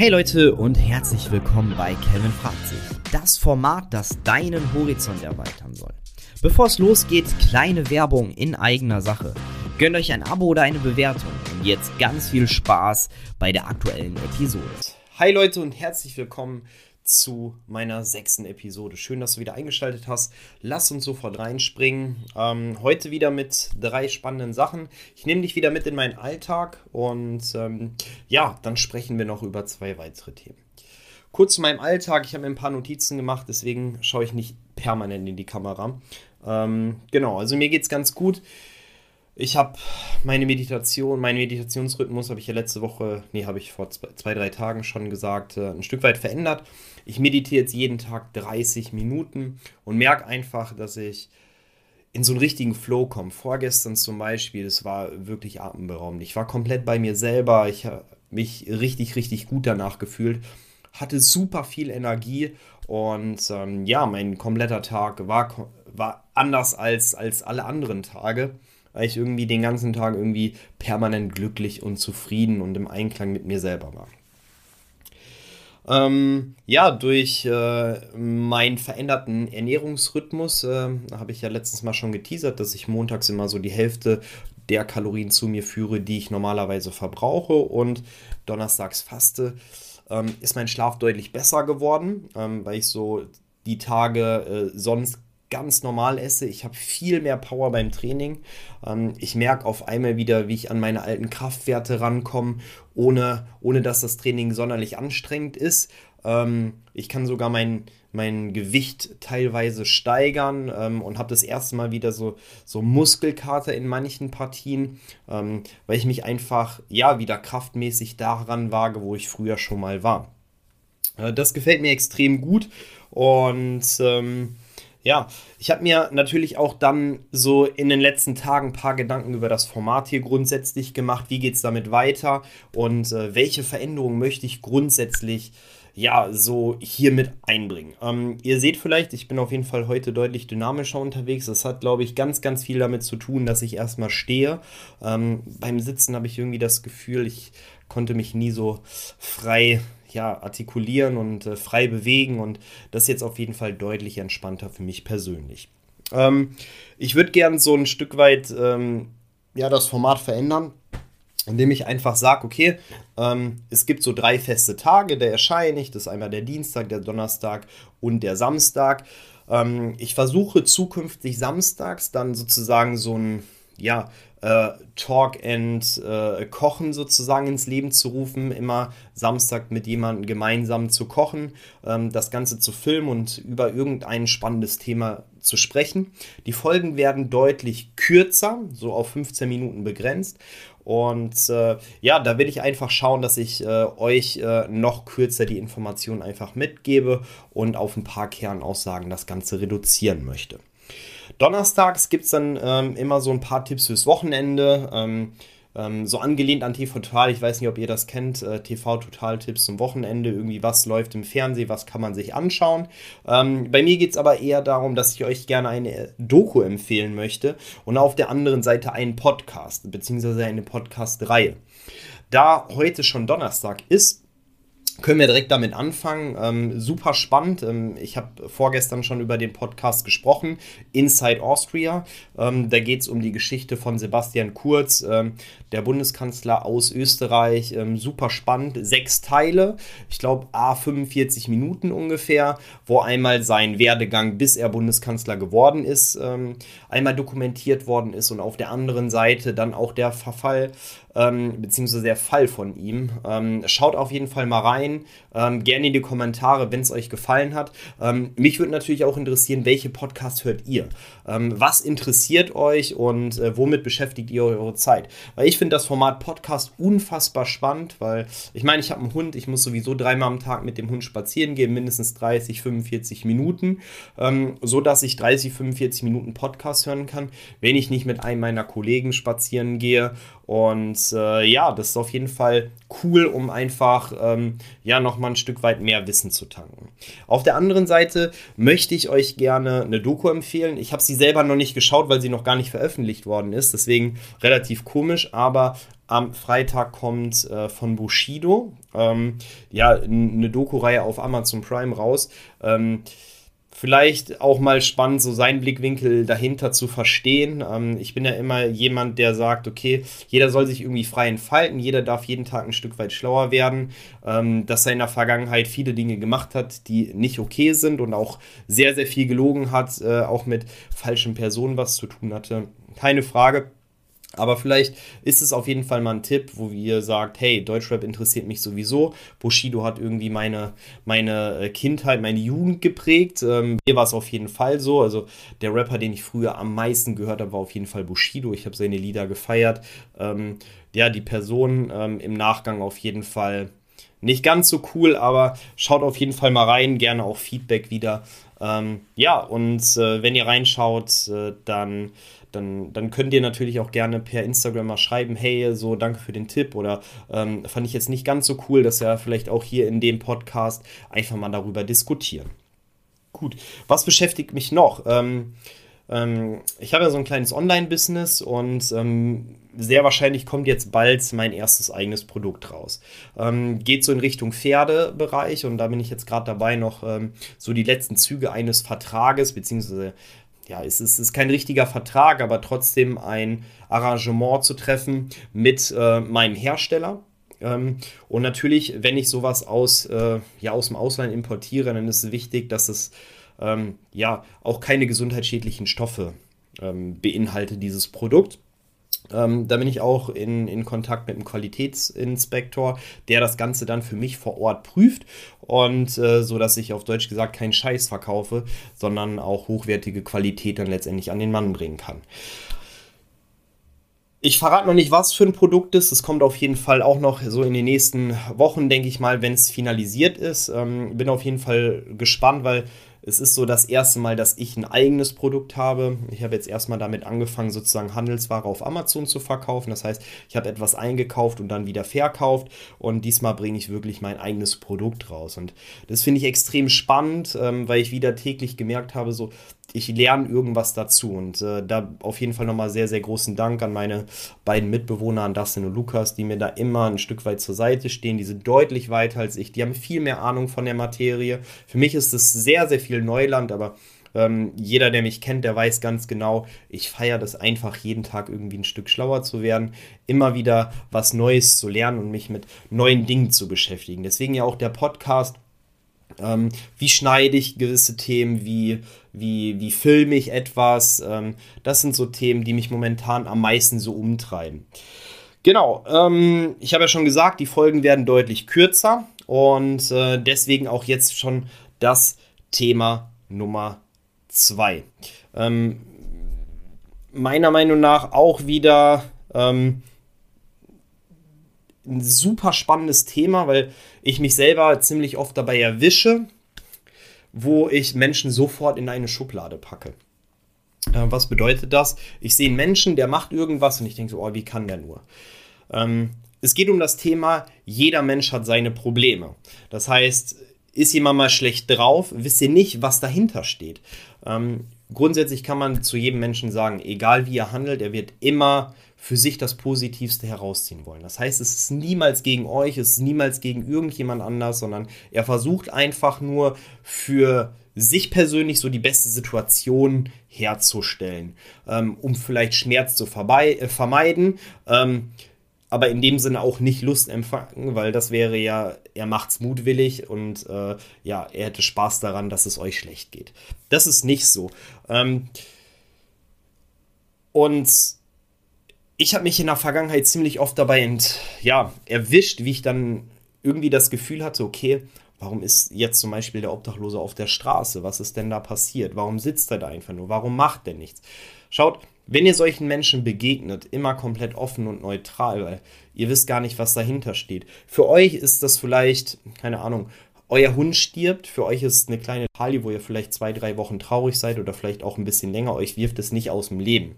Hey Leute und herzlich willkommen bei Kevin fragt sich. Das Format, das deinen Horizont erweitern soll. Bevor es losgeht, kleine Werbung in eigener Sache. Gönnt euch ein Abo oder eine Bewertung und jetzt ganz viel Spaß bei der aktuellen Episode. Hi Leute und herzlich willkommen zu meiner sechsten Episode. Schön, dass du wieder eingeschaltet hast. Lass uns sofort reinspringen. Ähm, heute wieder mit drei spannenden Sachen. Ich nehme dich wieder mit in meinen Alltag und ähm, ja, dann sprechen wir noch über zwei weitere Themen. Kurz zu meinem Alltag. Ich habe mir ein paar Notizen gemacht, deswegen schaue ich nicht permanent in die Kamera. Ähm, genau, also mir geht es ganz gut. Ich habe meine Meditation, meinen Meditationsrhythmus habe ich ja letzte Woche, nee, habe ich vor zwei, drei Tagen schon gesagt, äh, ein Stück weit verändert. Ich meditiere jetzt jeden Tag 30 Minuten und merke einfach, dass ich in so einen richtigen Flow komme. Vorgestern zum Beispiel, das war wirklich atemberaubend. Ich war komplett bei mir selber. Ich habe mich richtig, richtig gut danach gefühlt. Hatte super viel Energie und ähm, ja, mein kompletter Tag war, war anders als, als alle anderen Tage weil ich irgendwie den ganzen Tag irgendwie permanent glücklich und zufrieden und im Einklang mit mir selber war. Ähm, ja, durch äh, meinen veränderten Ernährungsrhythmus äh, habe ich ja letztens mal schon geteasert, dass ich montags immer so die Hälfte der Kalorien zu mir führe, die ich normalerweise verbrauche und donnerstags faste, ähm, ist mein Schlaf deutlich besser geworden, ähm, weil ich so die Tage äh, sonst ganz normal esse. Ich habe viel mehr Power beim Training. Ähm, ich merke auf einmal wieder, wie ich an meine alten Kraftwerte rankomme, ohne, ohne dass das Training sonderlich anstrengend ist. Ähm, ich kann sogar mein, mein Gewicht teilweise steigern ähm, und habe das erste Mal wieder so, so Muskelkater in manchen Partien, ähm, weil ich mich einfach ja wieder kraftmäßig daran wage, wo ich früher schon mal war. Äh, das gefällt mir extrem gut und ähm, ja, ich habe mir natürlich auch dann so in den letzten Tagen ein paar Gedanken über das Format hier grundsätzlich gemacht. Wie geht es damit weiter und äh, welche Veränderungen möchte ich grundsätzlich ja so hier mit einbringen? Ähm, ihr seht vielleicht, ich bin auf jeden Fall heute deutlich dynamischer unterwegs. Das hat, glaube ich, ganz, ganz viel damit zu tun, dass ich erstmal stehe. Ähm, beim Sitzen habe ich irgendwie das Gefühl, ich konnte mich nie so frei ja, artikulieren und äh, frei bewegen und das ist jetzt auf jeden Fall deutlich entspannter für mich persönlich. Ähm, ich würde gern so ein Stück weit ähm, ja, das Format verändern, indem ich einfach sage, okay, ähm, es gibt so drei feste Tage, da erscheine ich, das ist einmal der Dienstag, der Donnerstag und der Samstag. Ähm, ich versuche zukünftig samstags dann sozusagen so ein ja, äh, Talk and äh, Kochen sozusagen ins Leben zu rufen, immer Samstag mit jemandem gemeinsam zu kochen, ähm, das Ganze zu filmen und über irgendein spannendes Thema zu sprechen. Die Folgen werden deutlich kürzer, so auf 15 Minuten begrenzt. Und äh, ja, da will ich einfach schauen, dass ich äh, euch äh, noch kürzer die Informationen einfach mitgebe und auf ein paar Kernaussagen das Ganze reduzieren möchte. Donnerstags gibt es dann ähm, immer so ein paar Tipps fürs Wochenende. Ähm, ähm, so angelehnt an TV Total, ich weiß nicht, ob ihr das kennt, äh, TV Total Tipps zum Wochenende, irgendwie was läuft im Fernsehen, was kann man sich anschauen. Ähm, bei mir geht es aber eher darum, dass ich euch gerne eine Doku empfehlen möchte und auf der anderen Seite einen Podcast, beziehungsweise eine Podcast-Reihe. Da heute schon Donnerstag ist, können wir direkt damit anfangen. Ähm, super spannend. Ähm, ich habe vorgestern schon über den Podcast gesprochen, Inside Austria. Ähm, da geht es um die Geschichte von Sebastian Kurz, ähm, der Bundeskanzler aus Österreich. Ähm, super spannend. Sechs Teile, ich glaube A 45 Minuten ungefähr, wo einmal sein Werdegang, bis er Bundeskanzler geworden ist, ähm, einmal dokumentiert worden ist und auf der anderen Seite dann auch der Verfall ähm, beziehungsweise der Fall von ihm. Ähm, schaut auf jeden Fall mal rein. Ähm, gerne in die Kommentare, wenn es euch gefallen hat. Ähm, mich würde natürlich auch interessieren, welche Podcasts hört ihr? Ähm, was interessiert euch und äh, womit beschäftigt ihr eure Zeit? Weil ich finde das Format Podcast unfassbar spannend, weil ich meine, ich habe einen Hund, ich muss sowieso dreimal am Tag mit dem Hund spazieren gehen, mindestens 30, 45 Minuten, ähm, so dass ich 30, 45 Minuten Podcast hören kann, wenn ich nicht mit einem meiner Kollegen spazieren gehe Und äh, ja, das ist auf jeden Fall cool, um einfach ähm, ja nochmal ein Stück weit mehr Wissen zu tanken. Auf der anderen Seite möchte ich euch gerne eine Doku empfehlen. Ich habe sie selber noch nicht geschaut, weil sie noch gar nicht veröffentlicht worden ist. Deswegen relativ komisch, aber am Freitag kommt äh, von Bushido ähm, ja eine Doku-Reihe auf Amazon Prime raus. Ähm, vielleicht auch mal spannend, so seinen Blickwinkel dahinter zu verstehen. Ähm, ich bin ja immer jemand, der sagt, okay, jeder soll sich irgendwie frei entfalten, jeder darf jeden Tag ein Stück weit schlauer werden, ähm, dass er in der Vergangenheit viele Dinge gemacht hat, die nicht okay sind und auch sehr, sehr viel gelogen hat, äh, auch mit falschen Personen was zu tun hatte. Keine Frage. Aber vielleicht ist es auf jeden Fall mal ein Tipp, wo ihr sagt, hey, Deutschrap interessiert mich sowieso. Bushido hat irgendwie meine, meine äh, Kindheit, meine Jugend geprägt. Ähm, mir war es auf jeden Fall so. Also der Rapper, den ich früher am meisten gehört habe, war auf jeden Fall Bushido. Ich habe seine Lieder gefeiert. Ähm, ja, die Person ähm, im Nachgang auf jeden Fall nicht ganz so cool, aber schaut auf jeden Fall mal rein. Gerne auch Feedback wieder. Ähm, ja, und äh, wenn ihr reinschaut, äh, dann dann, dann könnt ihr natürlich auch gerne per Instagram mal schreiben, hey, so danke für den Tipp oder ähm, fand ich jetzt nicht ganz so cool, dass wir vielleicht auch hier in dem Podcast einfach mal darüber diskutieren. Gut, was beschäftigt mich noch? Ähm, ähm, ich habe ja so ein kleines Online-Business und ähm, sehr wahrscheinlich kommt jetzt bald mein erstes eigenes Produkt raus. Ähm, geht so in Richtung Pferdebereich und da bin ich jetzt gerade dabei, noch ähm, so die letzten Züge eines Vertrages beziehungsweise ja, es ist, ist kein richtiger Vertrag, aber trotzdem ein Arrangement zu treffen mit äh, meinem Hersteller. Ähm, und natürlich, wenn ich sowas aus, äh, ja, aus dem Ausland importiere, dann ist es wichtig, dass es ähm, ja auch keine gesundheitsschädlichen Stoffe ähm, beinhaltet, dieses Produkt. Ähm, da bin ich auch in, in Kontakt mit einem Qualitätsinspektor, der das Ganze dann für mich vor Ort prüft und äh, so dass ich auf Deutsch gesagt keinen Scheiß verkaufe, sondern auch hochwertige Qualität dann letztendlich an den Mann bringen kann. Ich verrate noch nicht, was für ein Produkt ist. Es kommt auf jeden Fall auch noch so in den nächsten Wochen, denke ich mal, wenn es finalisiert ist. Ähm, bin auf jeden Fall gespannt, weil es ist so das erste Mal, dass ich ein eigenes Produkt habe. Ich habe jetzt erstmal damit angefangen, sozusagen Handelsware auf Amazon zu verkaufen. Das heißt, ich habe etwas eingekauft und dann wieder verkauft. Und diesmal bringe ich wirklich mein eigenes Produkt raus. Und das finde ich extrem spannend, ähm, weil ich wieder täglich gemerkt habe, so, ich lerne irgendwas dazu. Und äh, da auf jeden Fall nochmal sehr, sehr großen Dank an meine beiden Mitbewohner, an Dustin und Lukas, die mir da immer ein Stück weit zur Seite stehen. Die sind deutlich weiter als ich. Die haben viel mehr Ahnung von der Materie. Für mich ist es sehr, sehr viel Neuland, aber ähm, jeder, der mich kennt, der weiß ganz genau, ich feiere das einfach jeden Tag irgendwie ein Stück schlauer zu werden, immer wieder was Neues zu lernen und mich mit neuen Dingen zu beschäftigen. Deswegen ja auch der Podcast ähm, wie schneide ich gewisse Themen? Wie, wie, wie filme ich etwas? Ähm, das sind so Themen, die mich momentan am meisten so umtreiben. Genau, ähm, ich habe ja schon gesagt, die Folgen werden deutlich kürzer und äh, deswegen auch jetzt schon das Thema Nummer 2. Ähm, meiner Meinung nach auch wieder ähm, ein super spannendes Thema, weil ich mich selber ziemlich oft dabei erwische, wo ich Menschen sofort in eine Schublade packe. Äh, was bedeutet das? Ich sehe einen Menschen, der macht irgendwas und ich denke so, oh, wie kann der nur? Ähm, es geht um das Thema, jeder Mensch hat seine Probleme. Das heißt, ist jemand mal schlecht drauf, wisst ihr nicht, was dahinter steht. Ähm, grundsätzlich kann man zu jedem Menschen sagen, egal wie er handelt, er wird immer für sich das Positivste herausziehen wollen. Das heißt, es ist niemals gegen euch, es ist niemals gegen irgendjemand anders, sondern er versucht einfach nur für sich persönlich so die beste Situation herzustellen, ähm, um vielleicht Schmerz zu äh, vermeiden. Ähm, aber in dem Sinne auch nicht Lust empfangen, weil das wäre ja, er macht's mutwillig und äh, ja, er hätte Spaß daran, dass es euch schlecht geht. Das ist nicht so. Ähm, und ich habe mich in der Vergangenheit ziemlich oft dabei ent, ja, erwischt, wie ich dann irgendwie das Gefühl hatte, okay, warum ist jetzt zum Beispiel der Obdachlose auf der Straße? Was ist denn da passiert? Warum sitzt er da einfach nur? Warum macht der nichts? Schaut, wenn ihr solchen Menschen begegnet, immer komplett offen und neutral, weil ihr wisst gar nicht, was dahinter steht. Für euch ist das vielleicht, keine Ahnung, euer Hund stirbt, für euch ist eine kleine Talie, wo ihr vielleicht zwei, drei Wochen traurig seid oder vielleicht auch ein bisschen länger, euch wirft es nicht aus dem Leben.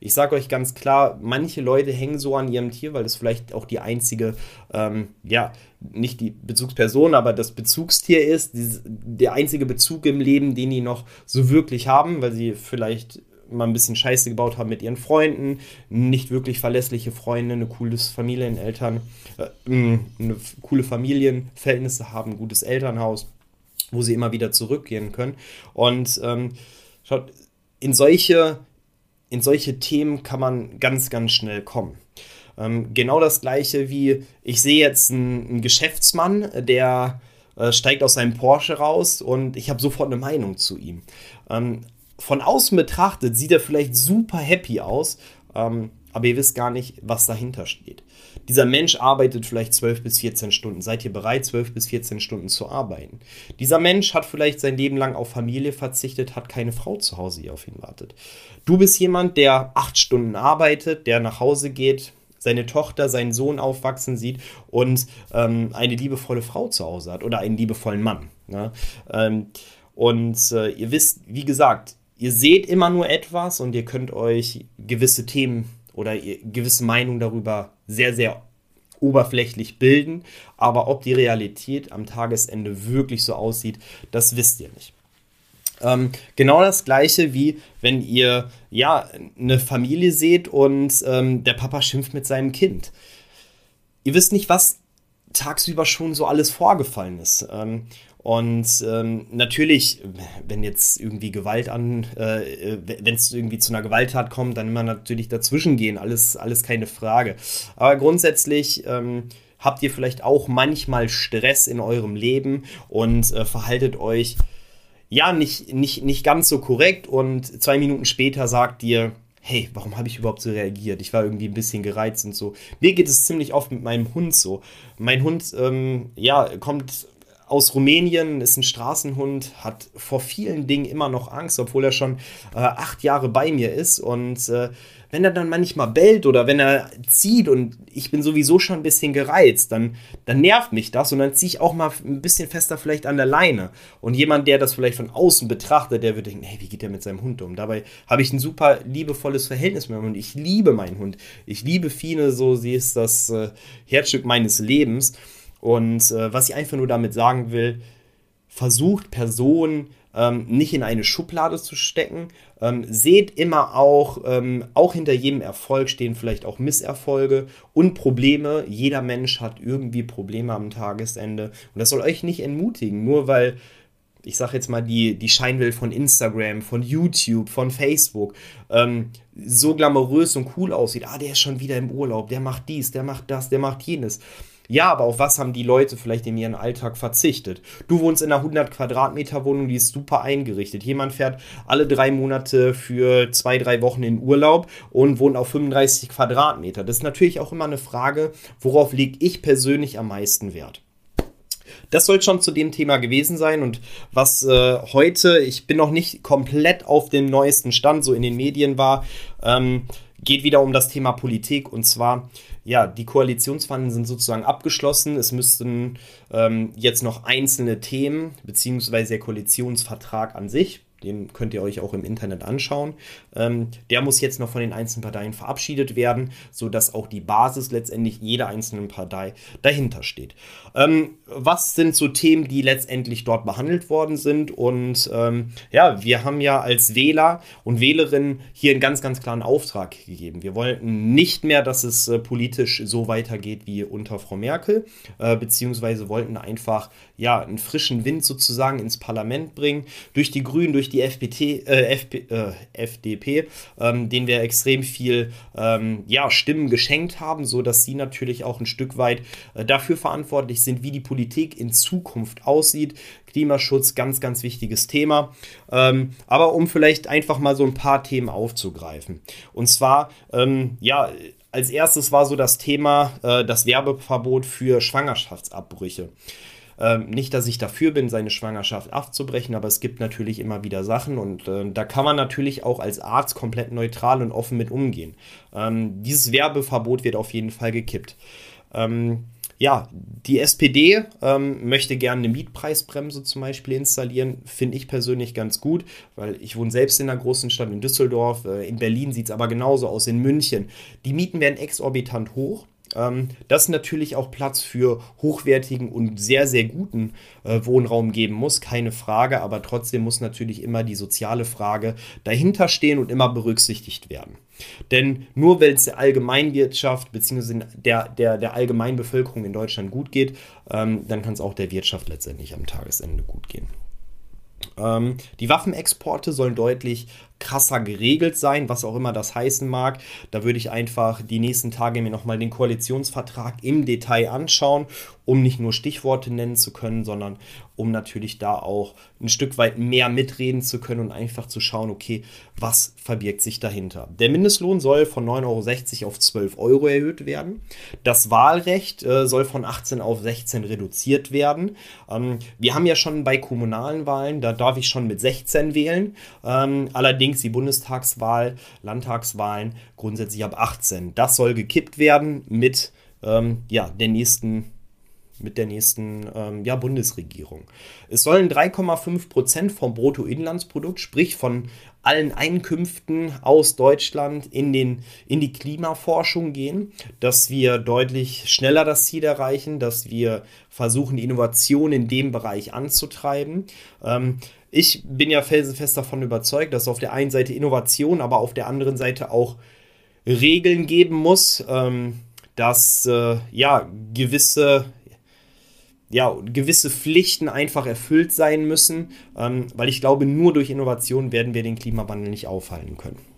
Ich sage euch ganz klar, manche Leute hängen so an ihrem Tier, weil es vielleicht auch die einzige, ähm, ja, nicht die Bezugsperson, aber das Bezugstier ist, die, der einzige Bezug im Leben, den die noch so wirklich haben, weil sie vielleicht mal ein bisschen Scheiße gebaut haben mit ihren Freunden, nicht wirklich verlässliche Freunde, eine cooles Familieneltern, äh, mm, eine coole Familienverhältnisse haben, ein gutes Elternhaus, wo sie immer wieder zurückgehen können. Und ähm, schaut, in solche, in solche Themen kann man ganz, ganz schnell kommen. Ähm, genau das gleiche wie, ich sehe jetzt einen, einen Geschäftsmann, der äh, steigt aus seinem Porsche raus und ich habe sofort eine Meinung zu ihm. Ähm, von außen betrachtet sieht er vielleicht super happy aus, ähm, aber ihr wisst gar nicht, was dahinter steht. Dieser Mensch arbeitet vielleicht 12 bis 14 Stunden. Seid ihr bereit, 12 bis 14 Stunden zu arbeiten? Dieser Mensch hat vielleicht sein Leben lang auf Familie verzichtet, hat keine Frau zu Hause, die auf ihn wartet. Du bist jemand, der 8 Stunden arbeitet, der nach Hause geht, seine Tochter, seinen Sohn aufwachsen sieht und ähm, eine liebevolle Frau zu Hause hat oder einen liebevollen Mann. Ne? Ähm, und äh, ihr wisst, wie gesagt, ihr seht immer nur etwas und ihr könnt euch gewisse Themen oder gewisse Meinungen darüber sehr, sehr oberflächlich bilden. Aber ob die Realität am Tagesende wirklich so aussieht, das wisst ihr nicht. Ähm, genau das gleiche wie wenn ihr ja eine Familie seht und ähm, der Papa schimpft mit seinem Kind. Ihr wisst nicht, was tagsüber schon so alles vorgefallen ist. Ähm, und ähm, natürlich, wenn jetzt irgendwie Gewalt an, äh, wenn es irgendwie zu einer Gewalttat kommt, dann immer natürlich dazwischen gehen, alles, alles keine Frage. Aber grundsätzlich ähm, habt ihr vielleicht auch manchmal Stress in eurem Leben und äh, verhaltet euch ja nicht, nicht, nicht ganz so korrekt und zwei Minuten später sagt ihr, hey, warum habe ich überhaupt so reagiert? Ich war irgendwie ein bisschen gereizt und so. Mir geht es ziemlich oft mit meinem Hund so. Mein Hund, ähm, ja, kommt aus Rumänien, ist ein Straßenhund, hat vor vielen Dingen immer noch Angst, obwohl er schon äh, acht Jahre bei mir ist. Und äh, wenn er dann manchmal bellt oder wenn er zieht und ich bin sowieso schon ein bisschen gereizt, dann, dann nervt mich das und dann ziehe ich auch mal ein bisschen fester vielleicht an der Leine. Und jemand, der das vielleicht von außen betrachtet, der würde denken, hey, wie geht der mit seinem Hund um? Dabei habe ich ein super liebevolles Verhältnis mit meinem Hund. Ich liebe meinen Hund. Ich liebe Fine, so sie ist das äh, Herzstück meines Lebens. Und äh, was ich einfach nur damit sagen will, versucht Personen ähm, nicht in eine Schublade zu stecken. Ähm, seht immer auch, ähm, auch hinter jedem Erfolg stehen vielleicht auch Misserfolge und Probleme. Jeder Mensch hat irgendwie Probleme am Tagesende. Und das soll euch nicht entmutigen, nur weil ich sag jetzt mal, die, die Scheinwelt von Instagram, von YouTube, von Facebook ähm, so glamourös und cool aussieht. Ah, der ist schon wieder im Urlaub, der macht dies, der macht das, der macht jenes. Ja, aber auf was haben die Leute vielleicht in ihrem Alltag verzichtet? Du wohnst in einer 100 Quadratmeter Wohnung, die ist super eingerichtet. Jemand fährt alle drei Monate für zwei, drei Wochen in Urlaub und wohnt auf 35 Quadratmeter. Das ist natürlich auch immer eine Frage, worauf lege ich persönlich am meisten Wert? Das soll schon zu dem Thema gewesen sein und was äh, heute, ich bin noch nicht komplett auf dem neuesten Stand, so in den Medien war, ähm, geht wieder um das Thema Politik und zwar ja, die Koalitionsverhandlungen sind sozusagen abgeschlossen. Es müssten ähm, jetzt noch einzelne Themen, beziehungsweise der Koalitionsvertrag an sich, den könnt ihr euch auch im Internet anschauen. Ähm, der muss jetzt noch von den einzelnen Parteien verabschiedet werden, sodass auch die Basis letztendlich jeder einzelnen Partei dahinter steht. Ähm, was sind so Themen, die letztendlich dort behandelt worden sind? Und ähm, ja, wir haben ja als Wähler und Wählerinnen hier einen ganz, ganz klaren Auftrag gegeben. Wir wollten nicht mehr, dass es äh, politisch so weitergeht wie unter Frau Merkel, äh, beziehungsweise wollten einfach ja einen frischen Wind sozusagen ins Parlament bringen, durch die Grünen, durch die die FPT, äh, FP, äh, FDP, ähm, denen wir extrem viel ähm, ja, Stimmen geschenkt haben, sodass sie natürlich auch ein Stück weit äh, dafür verantwortlich sind, wie die Politik in Zukunft aussieht. Klimaschutz, ganz, ganz wichtiges Thema. Ähm, aber um vielleicht einfach mal so ein paar Themen aufzugreifen. Und zwar, ähm, ja, als erstes war so das Thema äh, das Werbeverbot für Schwangerschaftsabbrüche. Ähm, nicht, dass ich dafür bin, seine Schwangerschaft abzubrechen, aber es gibt natürlich immer wieder Sachen und äh, da kann man natürlich auch als Arzt komplett neutral und offen mit umgehen. Ähm, dieses Werbeverbot wird auf jeden Fall gekippt. Ähm, ja, die SPD ähm, möchte gerne eine Mietpreisbremse zum Beispiel installieren. Finde ich persönlich ganz gut, weil ich wohne selbst in einer großen Stadt in Düsseldorf. Äh, in Berlin sieht es aber genauso aus, in München. Die Mieten werden exorbitant hoch. Ähm, dass natürlich auch Platz für hochwertigen und sehr, sehr guten äh, Wohnraum geben muss, keine Frage, aber trotzdem muss natürlich immer die soziale Frage dahinter stehen und immer berücksichtigt werden. Denn nur wenn es der Allgemeinwirtschaft bzw. Der, der, der Allgemeinbevölkerung in Deutschland gut geht, ähm, dann kann es auch der Wirtschaft letztendlich am Tagesende gut gehen. Ähm, die Waffenexporte sollen deutlich krasser geregelt sein, was auch immer das heißen mag. Da würde ich einfach die nächsten Tage mir nochmal den Koalitionsvertrag im Detail anschauen, um nicht nur Stichworte nennen zu können, sondern um natürlich da auch ein Stück weit mehr mitreden zu können und einfach zu schauen, okay, was verbirgt sich dahinter. Der Mindestlohn soll von 9,60 Euro auf 12 Euro erhöht werden. Das Wahlrecht äh, soll von 18 auf 16 reduziert werden. Ähm, wir haben ja schon bei kommunalen Wahlen, da darf ich schon mit 16 wählen. Ähm, allerdings allerdings die Bundestagswahl, Landtagswahlen grundsätzlich ab 18. Das soll gekippt werden mit ähm, ja, der nächsten mit der nächsten ähm, ja, Bundesregierung. Es sollen 3,5 Prozent vom Bruttoinlandsprodukt, sprich von allen Einkünften aus Deutschland in, den, in die Klimaforschung gehen, dass wir deutlich schneller das Ziel erreichen, dass wir versuchen, Innovation in dem Bereich anzutreiben. Ähm, ich bin ja felsenfest davon überzeugt, dass auf der einen Seite Innovation, aber auf der anderen Seite auch Regeln geben muss, ähm, dass äh, ja gewisse ja, gewisse Pflichten einfach erfüllt sein müssen, ähm, weil ich glaube, nur durch Innovation werden wir den Klimawandel nicht aufhalten können.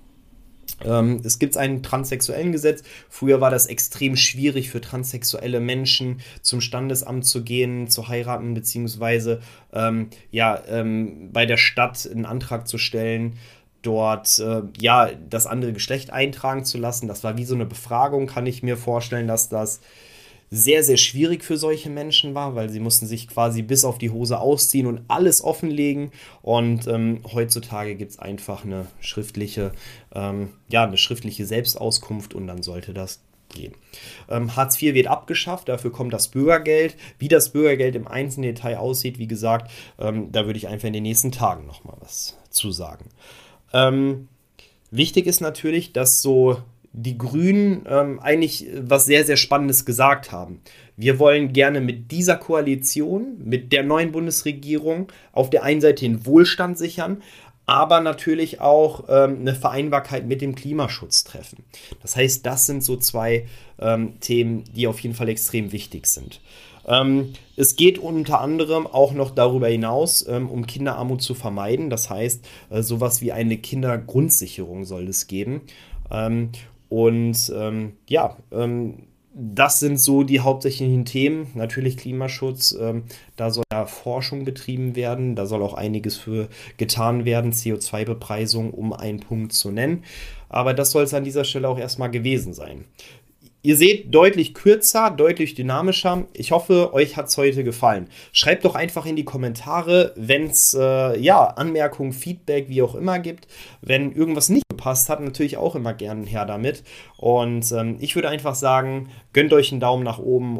Ähm, es gibt ein transsexuellen Gesetz. Früher war das extrem schwierig für transsexuelle Menschen zum Standesamt zu gehen, zu heiraten, beziehungsweise ähm, ja, ähm, bei der Stadt einen Antrag zu stellen dort äh, ja das andere Geschlecht eintragen zu lassen. Das war wie so eine Befragung, kann ich mir vorstellen, dass das sehr, sehr schwierig für solche Menschen war, weil sie mussten sich quasi bis auf die Hose ausziehen und alles offenlegen. Und ähm, heutzutage gibt es einfach eine schriftliche, ähm, ja, eine schriftliche Selbstauskunft und dann sollte das gehen. Ähm, Hartz IV wird abgeschafft, dafür kommt das Bürgergeld. Wie das Bürgergeld im einzelnen Detail aussieht, wie gesagt, ähm, da würde ich einfach in den nächsten Tagen nochmal was zu sagen. Ähm, wichtig ist natürlich, dass so die Grünen ähm, eigentlich was sehr, sehr Spannendes gesagt haben. Wir wollen gerne mit dieser Koalition, mit der neuen Bundesregierung auf der einen Seite den Wohlstand sichern, aber natürlich auch ähm, eine Vereinbarkeit mit dem Klimaschutz treffen. Das heißt, das sind so zwei ähm, Themen, die auf jeden Fall extrem wichtig sind. Ähm, es geht unter anderem auch noch darüber hinaus, ähm, um Kinderarmut zu vermeiden. Das heißt, äh, sowas wie eine Kindergrundsicherung soll es geben. Und ähm, ja, ähm, das sind so die hauptsächlichen Themen. Natürlich Klimaschutz, ähm, da soll ja Forschung betrieben werden, da soll auch einiges für getan werden, CO2-Bepreisung, um einen Punkt zu nennen. Aber das soll es an dieser Stelle auch erstmal gewesen sein. Ihr seht deutlich kürzer, deutlich dynamischer. Ich hoffe, euch hat es heute gefallen. Schreibt doch einfach in die Kommentare, wenn es äh, ja, Anmerkungen, Feedback, wie auch immer gibt. Wenn irgendwas nicht gepasst hat, natürlich auch immer gerne her damit. Und ähm, ich würde einfach sagen, gönnt euch einen Daumen nach oben.